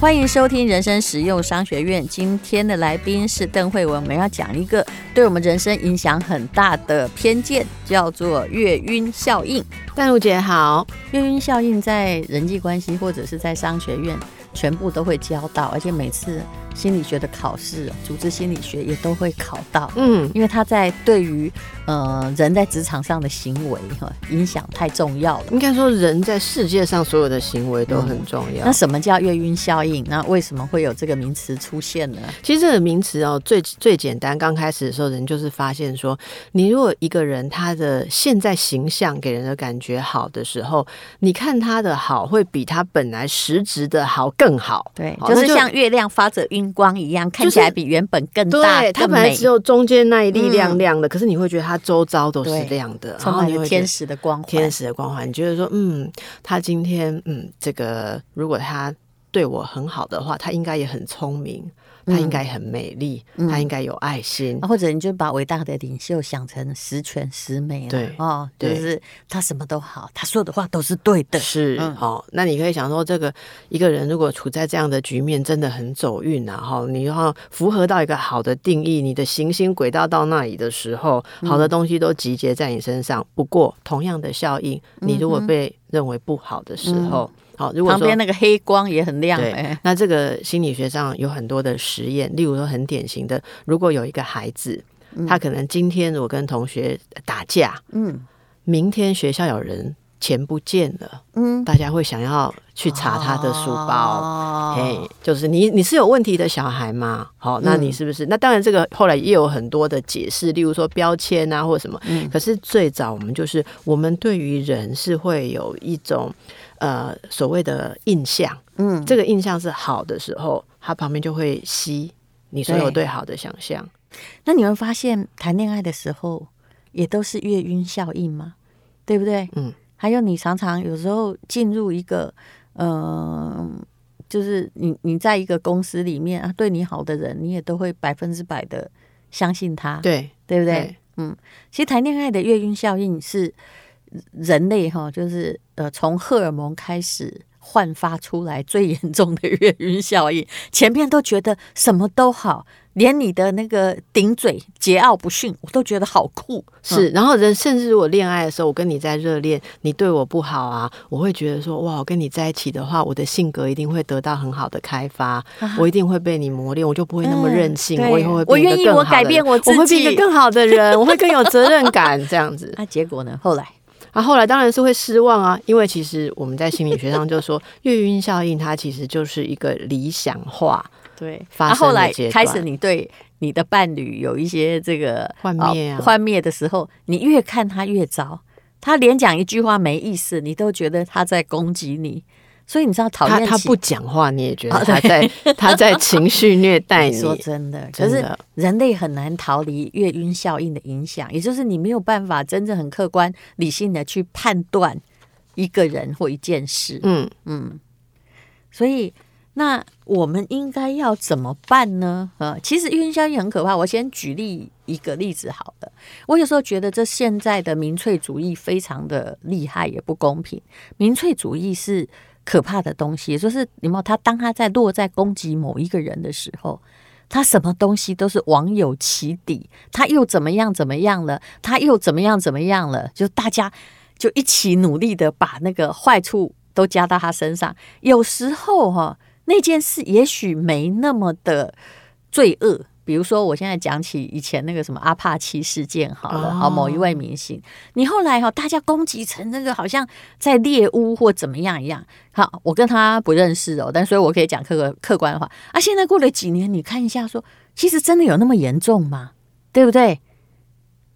欢迎收听人生实用商学院。今天的来宾是邓慧文，我们要讲一个对我们人生影响很大的偏见，叫做月晕效应。淡如姐好，月晕效应在人际关系或者是在商学院全部都会教到，而且每次。心理学的考试，组织心理学也都会考到，嗯，因为他在对于呃人在职场上的行为哈影响太重要了。应该说，人在世界上所有的行为都很重要。嗯、那什么叫月晕效应？那为什么会有这个名词出现呢？其实这个名词哦，最最简单，刚开始的时候，人就是发现说，你如果一个人他的现在形象给人的感觉好的时候，你看他的好会比他本来实质的好更好。对，就是像月亮发着晕。光一样看起来比原本更大，对，它本来只有中间那一粒亮亮的，嗯、可是你会觉得它周遭都是亮的，充满了天使的光环，天使的光环。你觉得说，嗯，他今天，嗯，这个如果他对我很好的话，他应该也很聪明。他应该很美丽，嗯、他应该有爱心，或者你就把伟大的领袖想成十全十美了，对哦，就是他什么都好，他说的话都是对的，是、嗯哦。那你可以想说，这个一个人如果处在这样的局面，真的很走运啊！哈，你要符合到一个好的定义，你的行星轨道到那里的时候，好的东西都集结在你身上。嗯、不过，同样的效应，你如果被认为不好的时候，嗯好，如果旁边那个黑光也很亮。对，那这个心理学上有很多的实验，例如说很典型的，如果有一个孩子，他可能今天如果跟同学打架，嗯，明天学校有人钱不见了，嗯，大家会想要去查他的书包，嘿，就是你你是有问题的小孩吗？好，那你是不是？那当然，这个后来也有很多的解释，例如说标签啊或什么。可是最早我们就是我们对于人是会有一种。呃，所谓的印象，嗯，这个印象是好的时候，它旁边就会吸你所有对好的想象。那你会发现，谈恋爱的时候也都是月晕效应吗？对不对？嗯。还有，你常常有时候进入一个，嗯、呃，就是你你在一个公司里面啊，对你好的人，你也都会百分之百的相信他，对，对不对？对嗯。其实谈恋爱的月晕效应是。人类哈，就是呃，从荷尔蒙开始焕发出来最严重的月晕效应。前面都觉得什么都好，连你的那个顶嘴、桀骜不驯，我都觉得好酷。是，然后人甚至我恋爱的时候，我跟你在热恋，你对我不好啊，我会觉得说哇，我跟你在一起的话，我的性格一定会得到很好的开发，啊、我一定会被你磨练，我就不会那么任性，嗯、我以后会。我愿意，我改变我自己，我会变一个更好的人，我会更有责任感，这样子。那、啊、结果呢？后来。啊，后来当然是会失望啊，因为其实我们在心理学上就说，月晕效应它其实就是一个理想化对发生的阶段。对，后来开始你对你的伴侣有一些这个幻灭啊，幻灭的时候，你越看他越糟，他连讲一句话没意思，你都觉得他在攻击你。所以你知道，讨厌他，他不讲话，你也觉得他在 他在情绪虐待你。说真的，可是人类很难逃离月晕效应的影响，也就是你没有办法真正很客观理性的去判断一个人或一件事。嗯嗯，所以那我们应该要怎么办呢？呃，其实月晕效应很可怕。我先举例一个例子好了。我有时候觉得这现在的民粹主义非常的厉害，也不公平。民粹主义是。可怕的东西，就是你们他当他在落在攻击某一个人的时候，他什么东西都是网友起底，他又怎么样怎么样了，他又怎么样怎么样了，就大家就一起努力的把那个坏处都加到他身上。有时候哈，那件事也许没那么的罪恶。比如说，我现在讲起以前那个什么阿帕奇事件，好了，好某一位明星，你后来哈，大家攻击成那个好像在猎巫或怎么样一样。好，我跟他不认识哦，但所以我可以讲客客观的话啊。现在过了几年，你看一下说，说其实真的有那么严重吗？对不对？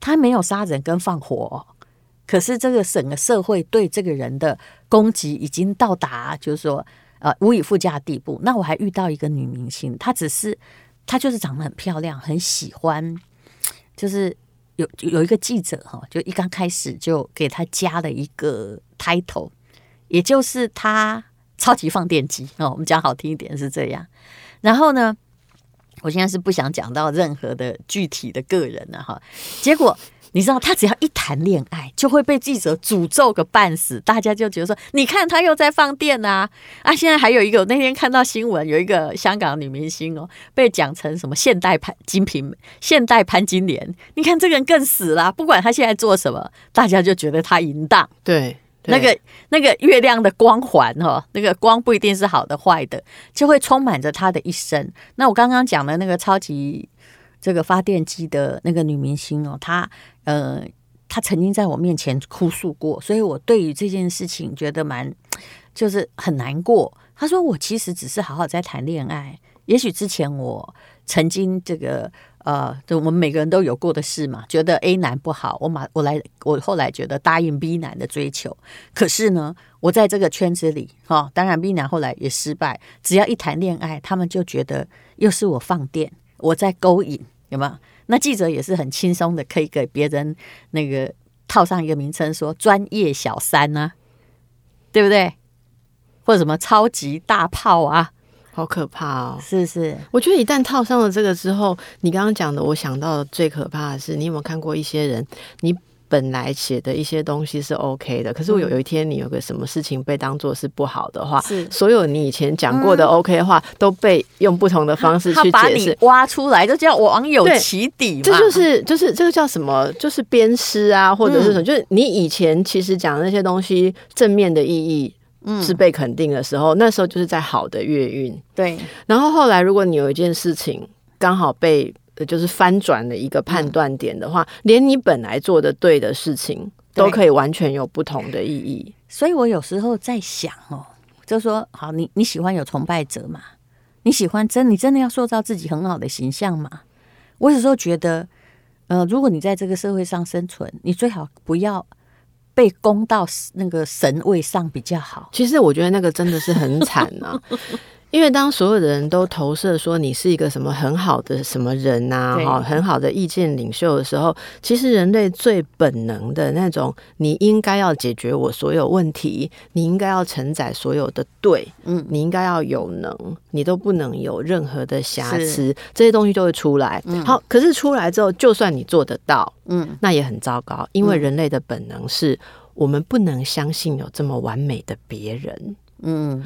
他没有杀人跟放火，可是这个整个社会对这个人的攻击已经到达，就是说呃无以复加的地步。那我还遇到一个女明星，她只是。她就是长得很漂亮，很喜欢，就是有有一个记者哈，就一刚开始就给她加了一个 title，也就是她超级放电机哦。我们讲好听一点是这样。然后呢，我现在是不想讲到任何的具体的个人了哈。结果你知道，他只要一谈恋爱，就会被记者诅咒个半死。大家就觉得说，你看他又在放电啊！啊，现在还有一个，我那天看到新闻，有一个香港女明星哦，被讲成什么现代潘金瓶、现代潘金莲。你看这个人更死了，不管他现在做什么，大家就觉得他淫荡。对，那个那个月亮的光环哦，那个光不一定是好的坏的，就会充满着他的一生。那我刚刚讲的那个超级。这个发电机的那个女明星哦，她呃，她曾经在我面前哭诉过，所以我对于这件事情觉得蛮就是很难过。她说我其实只是好好在谈恋爱，也许之前我曾经这个呃，就我们每个人都有过的事嘛，觉得 A 男不好，我马我来我后来觉得答应 B 男的追求，可是呢，我在这个圈子里哈、哦，当然 B 男后来也失败，只要一谈恋爱，他们就觉得又是我放电。我在勾引，有没有？那记者也是很轻松的，可以给别人那个套上一个名称，说专业小三啊，对不对？或者什么超级大炮啊，好可怕哦！是是，我觉得一旦套上了这个之后，你刚刚讲的，我想到的最可怕的是，你有没有看过一些人？你。本来写的一些东西是 OK 的，可是我有有一天你有个什么事情被当做是不好的话，是所有你以前讲过的 OK 的话、嗯、都被用不同的方式去解释，挖出来，就叫网友起底嘛。这就是就是这个叫什么？就是鞭尸啊，或者是什么？嗯、就是你以前其实讲那些东西正面的意义是被肯定的时候，嗯、那时候就是在好的月运。对，然后后来如果你有一件事情刚好被。就是翻转的一个判断点的话，嗯、连你本来做的对的事情都可以完全有不同的意义。所以我有时候在想哦，就说好，你你喜欢有崇拜者嘛？你喜欢真你真的要塑造自己很好的形象嘛？我有时候觉得，呃，如果你在这个社会上生存，你最好不要被供到那个神位上比较好。其实我觉得那个真的是很惨啊。因为当所有的人都投射说你是一个什么很好的什么人呐、啊，哈，很好的意见领袖的时候，其实人类最本能的那种，你应该要解决我所有问题，你应该要承载所有的对，嗯，你应该要有能，你都不能有任何的瑕疵，这些东西就会出来。嗯、好，可是出来之后，就算你做得到，嗯，那也很糟糕，因为人类的本能是我们不能相信有这么完美的别人，嗯。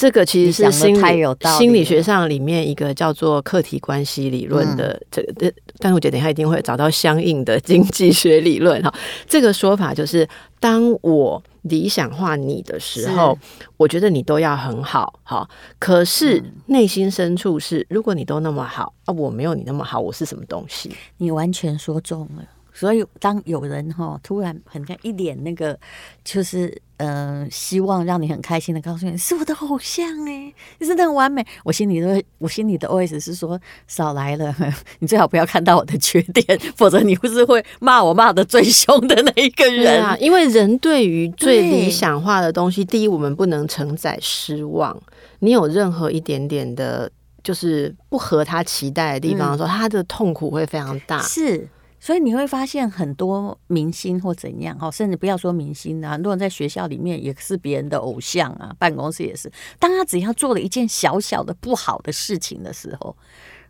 这个其实是心理心理学上里面一个叫做客体关系理论的这个，嗯、但是我觉得等一下一定会找到相应的经济学理论哈。这个说法就是，当我理想化你的时候，我觉得你都要很好，哈。可是内心深处是，如果你都那么好啊，我没有你那么好，我是什么东西？你完全说中了。所以，当有人哈突然很像一脸那个，就是嗯、呃，希望让你很开心的告诉你是我的偶像哎，你是很完美，我心里都我心里的 OS 是说少来了，你最好不要看到我的缺点，否则你不是会骂我骂的最凶的那一个人啊。因为人对于最理想化的东西，第一，我们不能承载失望。你有任何一点点的，就是不合他期待的地方的时候，嗯、他的痛苦会非常大。是。所以你会发现很多明星或怎样哈，甚至不要说明星啊，很多人在学校里面也是别人的偶像啊，办公室也是。当他只要做了一件小小的不好的事情的时候，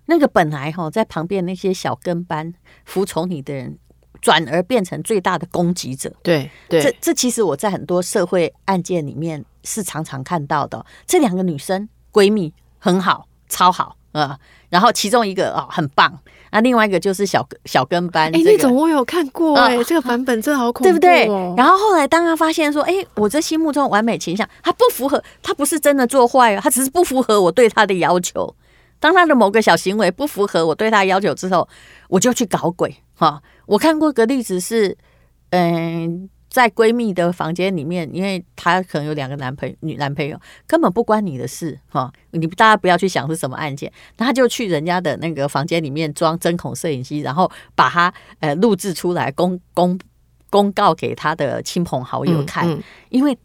那个本来哈在旁边那些小跟班服从你的人，转而变成最大的攻击者。对对，这这其实我在很多社会案件里面是常常看到的。这两个女生闺蜜很好，超好啊。然后其中一个哦很棒，那另外一个就是小小跟班。哎、那种我有看过哎、这个版本真的好恐怖、哦，对不对？然后后来当他发现说，哎，我这心目中完美形象，他不符合，他不是真的做坏了，他只是不符合我对他的要求。当他的某个小行为不符合我对他的要求之后，我就去搞鬼哈、哦。我看过个例子是，嗯。在闺蜜的房间里面，因为她可能有两个男朋友、女男朋友，根本不关你的事哈。你大家不要去想是什么案件，那他就去人家的那个房间里面装针孔摄影机，然后把它呃录制出来公公公告给她的亲朋好友看，嗯嗯、因为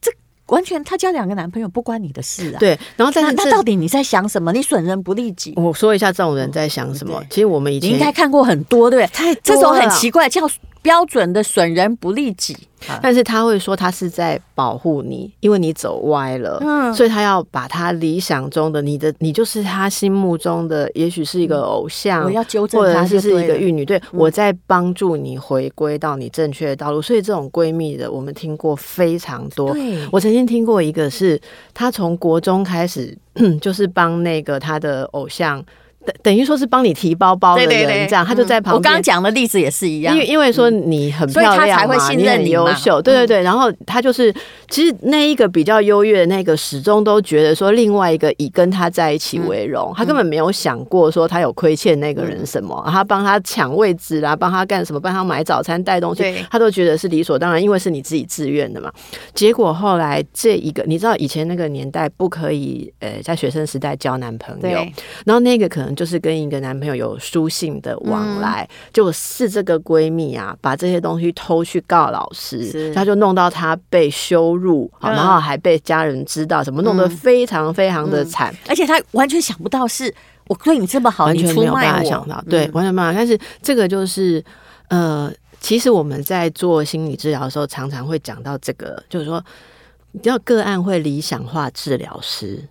这完全她交两个男朋友不关你的事啊。对，然后在那那到底你在想什么？你损人不利己。我说一下这种人在想什么。嗯、其实我们以前应该看过很多，对不对？太，这种很奇怪叫。标准的损人不利己。但是他会说他是在保护你，因为你走歪了，嗯，所以他要把他理想中的你的你就是他心目中的，也许是一个偶像，我要纠正他，或者是是一个玉女，对，我在帮助你回归到你正确的道路。所以这种闺蜜的，我们听过非常多。我曾经听过一个是，他从国中开始 就是帮那个他的偶像。等等于说是帮你提包包的人，对对对，这样他就在旁边。我刚刚讲的例子也是一样，因为因为说你很漂亮嘛，所以他才会信任你，很优秀，对对对。然后他就是，其实那一个比较优越的那个，始终都觉得说另外一个以跟他在一起为荣，他根本没有想过说他有亏欠那个人什么，他帮他抢位置啦，帮他干什么，帮他买早餐带东西，他都觉得是理所当然，因为是你自己自愿的嘛。结果后来这一个，你知道以前那个年代不可以，呃，在学生时代交男朋友，然后那个可能。就是跟一个男朋友有书信的往来，嗯、就是这个闺蜜啊，把这些东西偷去告老师，她就弄到她被羞辱，然后还被家人知道，怎么弄得非常非常的惨、嗯，而且她完全想不到是我对你这么好，完全没有办法想到，对，完全没有办法。但是这个就是呃，其实我们在做心理治疗的时候，常常会讲到这个，就是说，你知道个案会理想化治疗师。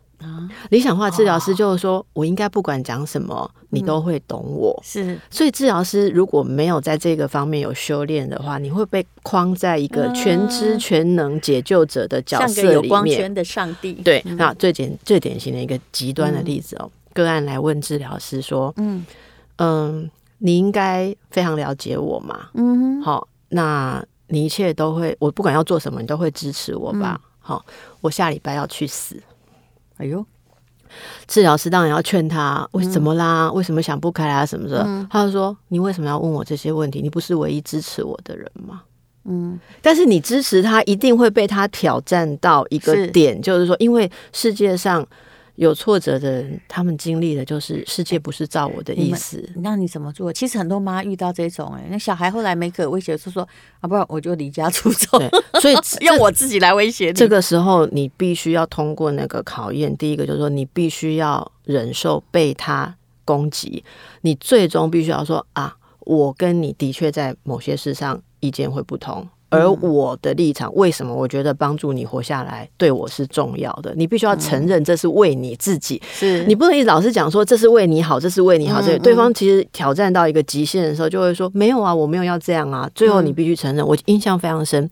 理想化治疗师就是说，我应该不管讲什么，你都会懂我。是，所以治疗师如果没有在这个方面有修炼的话，你会被框在一个全知全能解救者的角色里面。有光圈的上帝。对，那最简最典型的一个极端的例子哦，个案来问治疗师说：“嗯嗯，你应该非常了解我嘛？嗯，好，那你一切都会，我不管要做什么，你都会支持我吧？好，我下礼拜要去死。”哎呦，治疗师当然要劝他，为什么啦？为什么想不开啊？什么的？嗯、他就说：“你为什么要问我这些问题？你不是唯一支持我的人吗？”嗯，但是你支持他，一定会被他挑战到一个点，是就是说，因为世界上。有挫折的人，他们经历的就是世界不是照我的意思。那你怎么做？其实很多妈遇到这种、欸，哎，那小孩后来没可威胁，就说啊，不然我就离家出走。所以 用我自己来威胁你。这个时候，你必须要通过那个考验。第一个就是说，你必须要忍受被他攻击。你最终必须要说啊，我跟你的确在某些事上意见会不同。而我的立场，为什么我觉得帮助你活下来对我是重要的？你必须要承认这是为你自己，是你不能老是讲说这是为你好，这是为你好。这对方其实挑战到一个极限的时候，就会说没有啊，我没有要这样啊。最后你必须承认。我印象非常深，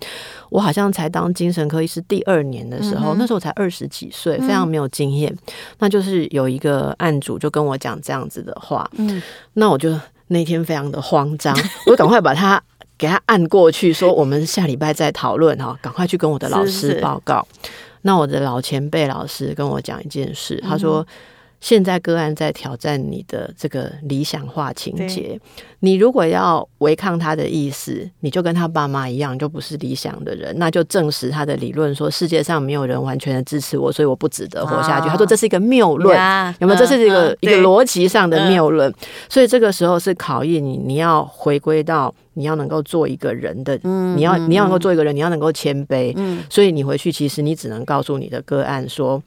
我好像才当精神科医师第二年的时候，那时候我才二十几岁，非常没有经验。那就是有一个案主就跟我讲这样子的话，嗯，那我就那天非常的慌张，我赶快把他。给他按过去，说我们下礼拜再讨论哈，赶快去跟我的老师报告。是是，那我的老前辈老师跟我讲一件事，嗯、他说。现在个案在挑战你的这个理想化情节，你如果要违抗他的意思，你就跟他爸妈一样，就不是理想的人，那就证实他的理论，说世界上没有人完全的支持我，所以我不值得活下去。哦、他说这是一个谬论，呀有没有？这是一个、嗯、一个逻辑上的谬论。嗯、所以这个时候是考验你，你要回归到你要能够做一个人的，嗯、你要你要能够做一个人，你要能够谦卑。嗯、所以你回去，其实你只能告诉你的个案说。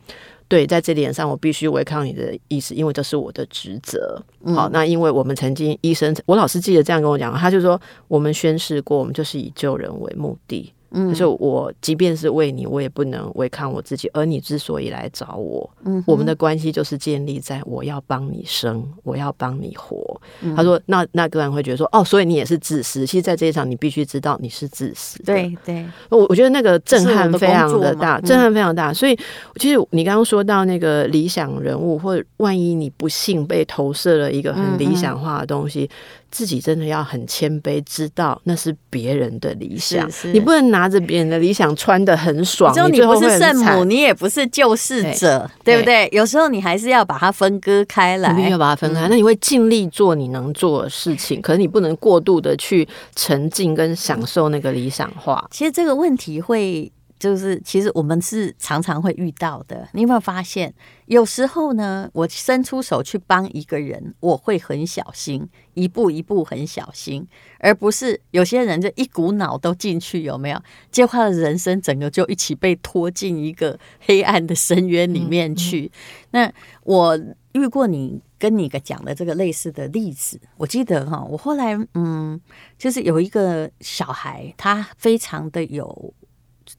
对，在这点上，我必须违抗你的意思，因为这是我的职责。嗯、好，那因为我们曾经医生，我老师记得这样跟我讲，他就说，我们宣誓过，我们就是以救人为目的。嗯，就是我即便是为你，我也不能违抗我自己。而你之所以来找我，嗯，我们的关系就是建立在我要帮你生，我要帮你活。嗯、他说，那那个人会觉得说，哦，所以你也是自私。其实，在这一场，你必须知道你是自私的。对对，我我觉得那个震撼非常的大，震撼非常大。所以，其实你刚刚说到那个理想人物，或者万一你不幸被投射了一个很理想化的东西。嗯自己真的要很谦卑，知道那是别人的理想，是是你不能拿着别人的理想穿的很爽。就你不是圣母，你也不是救世者，对，对不对？对有时候你还是要把它分割开来，你要把它分开。嗯、那你会尽力做你能做的事情，可是你不能过度的去沉浸跟享受那个理想化。其实这个问题会。就是，其实我们是常常会遇到的。你有没有发现，有时候呢，我伸出手去帮一个人，我会很小心，一步一步很小心，而不是有些人就一股脑都进去，有没有？结果他的人生整个就一起被拖进一个黑暗的深渊里面去。嗯、那我遇过你跟你个讲的这个类似的例子，我记得哈，我后来嗯，就是有一个小孩，他非常的有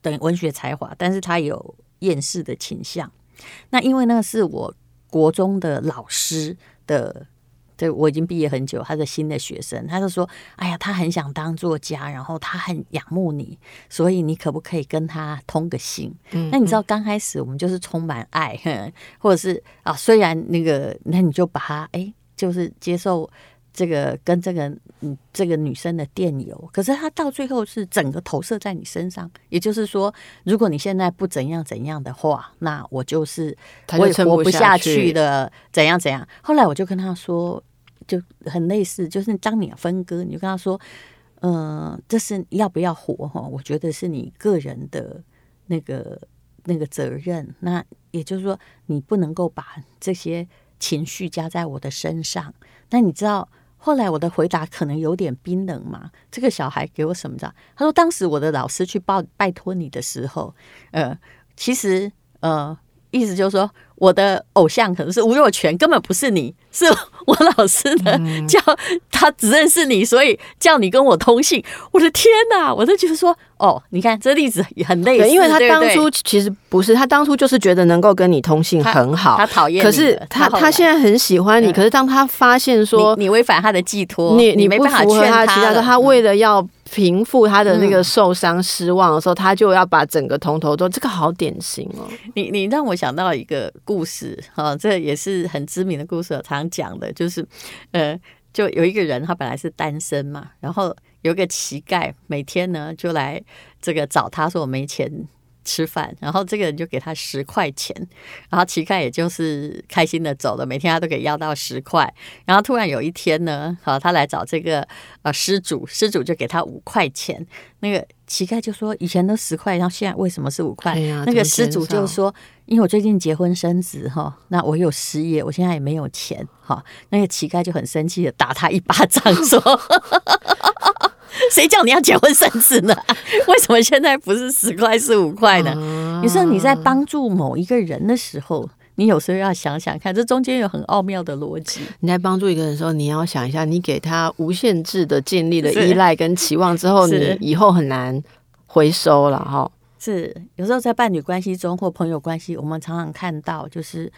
等文学才华，但是他有厌世的倾向。那因为那是我国中的老师的。对，我已经毕业很久，他的新的学生，他就说：“哎呀，他很想当作家，然后他很仰慕你，所以你可不可以跟他通个信？”嗯，那你知道刚开始我们就是充满爱，或者是啊，虽然那个，那你就把他哎，就是接受这个跟这个嗯这个女生的电邮，可是他到最后是整个投射在你身上，也就是说，如果你现在不怎样怎样的话，那我就是我也活不下去的，怎样怎样。后来我就跟他说。就很类似，就是当你分割，你就跟他说：“嗯、呃，这是要不要活哈？我觉得是你个人的那个那个责任。那也就是说，你不能够把这些情绪加在我的身上。那你知道后来我的回答可能有点冰冷嘛？这个小孩给我什么着？他说：当时我的老师去报拜托你的时候，呃，其实呃，意思就是说。”我的偶像可能是吴若权，根本不是你，是我老师的，嗯、叫他只认识你，所以叫你跟我通信。我的天哪，我就觉得说，哦，你看这例子也很类似，因为他当初其实不是，他当初就是觉得能够跟你通信很好，他讨厌，可是他他，他现在很喜欢你，可是当他发现说你违反他的寄托，你你没办法劝他，其他的他为了要。平复他的那个受伤、失望的时候，嗯、他就要把整个从头都这个好典型哦。你你让我想到一个故事哈，这也是很知名的故事，我常讲的，就是呃，就有一个人他本来是单身嘛，然后有个乞丐每天呢就来这个找他说我没钱。吃饭，然后这个人就给他十块钱，然后乞丐也就是开心的走了，每天他都给要到十块，然后突然有一天呢，好，他来找这个呃施主，施主就给他五块钱，那个乞丐就说以前都十块，然后现在为什么是五块？哎、那个施主就说，因为我最近结婚生子哈，那我有失业，我现在也没有钱哈，那个乞丐就很生气的打他一巴掌说。谁叫你要结婚生子呢？为什么现在不是十块是五块呢？啊、你说你在帮助某一个人的时候，你有时候要想想看，这中间有很奥妙的逻辑。你在帮助一个人的时候，你要想一下，你给他无限制的建立了依赖跟期望之后，你以后很难回收了哈。是有时候在伴侣关系中或朋友关系，我们常常看到，就是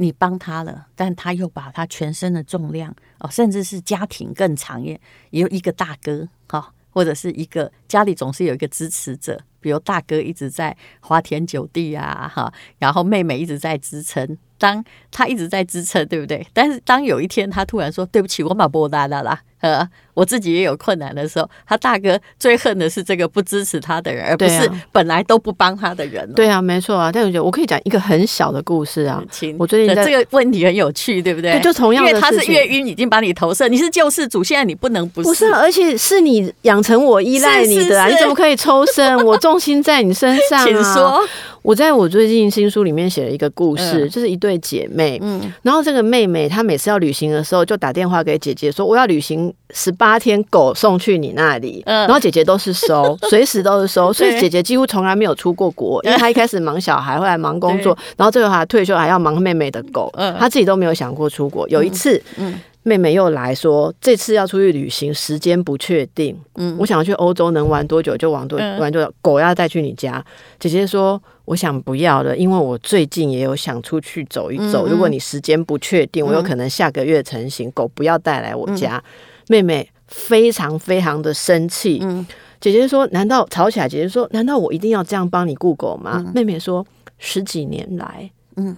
你帮他了，但他又把他全身的重量哦，甚至是家庭更长远，也有一个大哥。哈，或者是一个家里总是有一个支持者，比如大哥一直在花天酒地啊，哈，然后妹妹一直在支撑。当他一直在支撑，对不对？但是当有一天他突然说：“对不起，我马波达达啦，呃，我自己也有困难的时候，他大哥最恨的是这个不支持他的人，而不是本来都不帮他的人。”对啊，没错啊。但我觉得我可以讲一个很小的故事啊。我最近这个问题很有趣，对不对？对，就同样的，因为他是越晕，已经把你投射，你是救世主，现在你不能不是。不是，而且是你养成我依赖你的啊，是是是，你怎么可以抽身？我重心在你身上啊。请说。我在我最近新书里面写了一个故事，就是一对姐妹。嗯，然后这个妹妹她每次要旅行的时候，就打电话给姐姐说：“我要旅行十八天，狗送去你那里。”然后姐姐都是收，随时都是收，所以姐姐几乎从来没有出过国，因为她一开始忙小孩，后来忙工作，然后最后还退休还要忙妹妹的狗，她自己都没有想过出国。有一次，嗯。妹妹又来说，这次要出去旅行，时间不确定。嗯，我想要去欧洲，能玩多久就玩多玩多久。狗要带去你家，姐姐说，我想不要了，因为我最近也有想出去走一走。如果你时间不确定，我有可能下个月成型，狗不要带来我家。妹妹非常非常的生气。嗯，姐姐说，难道吵起来？姐姐说，难道我一定要这样帮你顾狗吗？妹妹说，十几年来，嗯。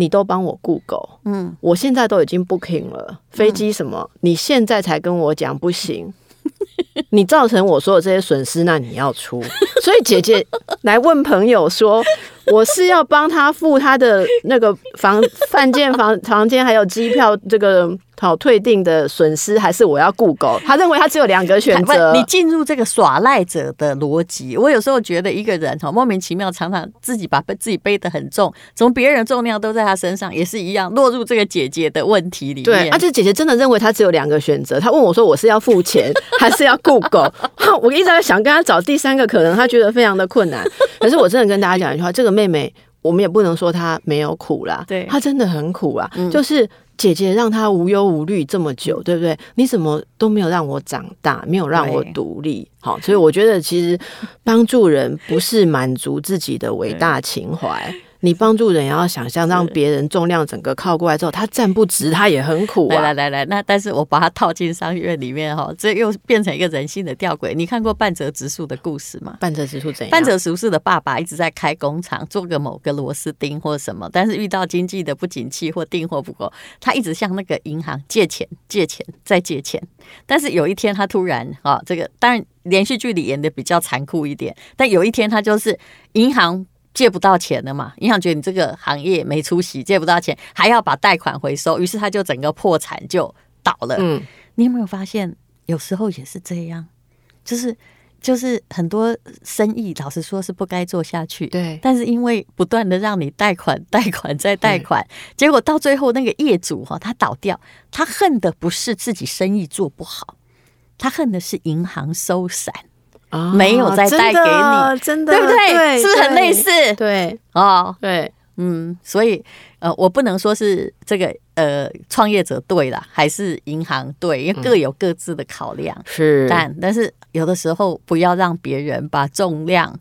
你都帮我雇狗，嗯，我现在都已经 booking 了飞机什么，你现在才跟我讲不行，你造成我所有这些损失，那你要出。所以姐姐来问朋友说，我是要帮他付他的那个房 饭店房房间还有机票这个。好退订的损失，还是我要雇狗？他认为他只有两个选择。你进入这个耍赖者的逻辑，我有时候觉得一个人哈莫名其妙，常常自己把自己背得很重，从别人重量都在他身上，也是一样落入这个姐姐的问题里面。对，而且姐姐真的认为他只有两个选择。他问我说：“我是要付钱，还是要雇狗？” 我一直在想跟他找第三个可能，他觉得非常的困难。可是我真的跟大家讲一句话：这个妹妹，我们也不能说她没有苦啦，对，她真的很苦啊，嗯、就是。姐姐让她无忧无虑这么久，对不对？你怎么都没有让我长大，没有让我独立？好，所以我觉得其实帮助人不是满足自己的伟大情怀。你帮助人也要想象，让别人重量整个靠过来之后，他站不直，他也很苦啊。来来来来，那但是我把它套进商院里面哈，这又变成一个人性的吊诡。你看过半泽直树的故事吗？半泽直树怎样？半泽直树的爸爸一直在开工厂，做个某个螺丝钉或什么，但是遇到经济的不景气或订货不够，他一直向那个银行借钱、借钱再借钱。但是有一天他突然啊，这个当然连续剧里演的比较残酷一点，但有一天他就是银行。借不到钱了嘛？银行觉得你这个行业没出息，借不到钱，还要把贷款回收，于是他就整个破产就倒了。嗯，你有没有发现，有时候也是这样，就是就是很多生意，老实说是不该做下去。对，但是因为不断的让你贷款、贷款再贷款，结果到最后那个业主哈，他倒掉，他恨的不是自己生意做不好，他恨的是银行收散。哦、没有再带给你，真的，对不对？对是不是很类似？对，哦，对，嗯，所以呃，我不能说是这个呃创业者对了，还是银行对，因为各有各自的考量。嗯、是，但但是有的时候不要让别人把重量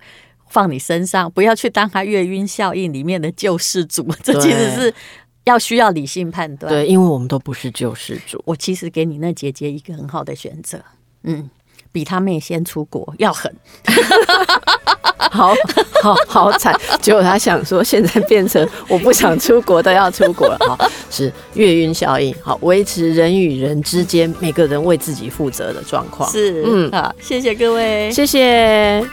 放你身上，不要去当他月晕效应里面的救世主，这其实是要需要理性判断。对，因为我们都不是救世主。我其实给你那姐姐一个很好的选择，嗯。比他妹先出国要狠，好好好惨！结果他想说，现在变成我不想出国都要出国了。好，是月晕效应。好，维持人与人之间每个人为自己负责的状况。是，嗯，好，谢谢各位，谢谢。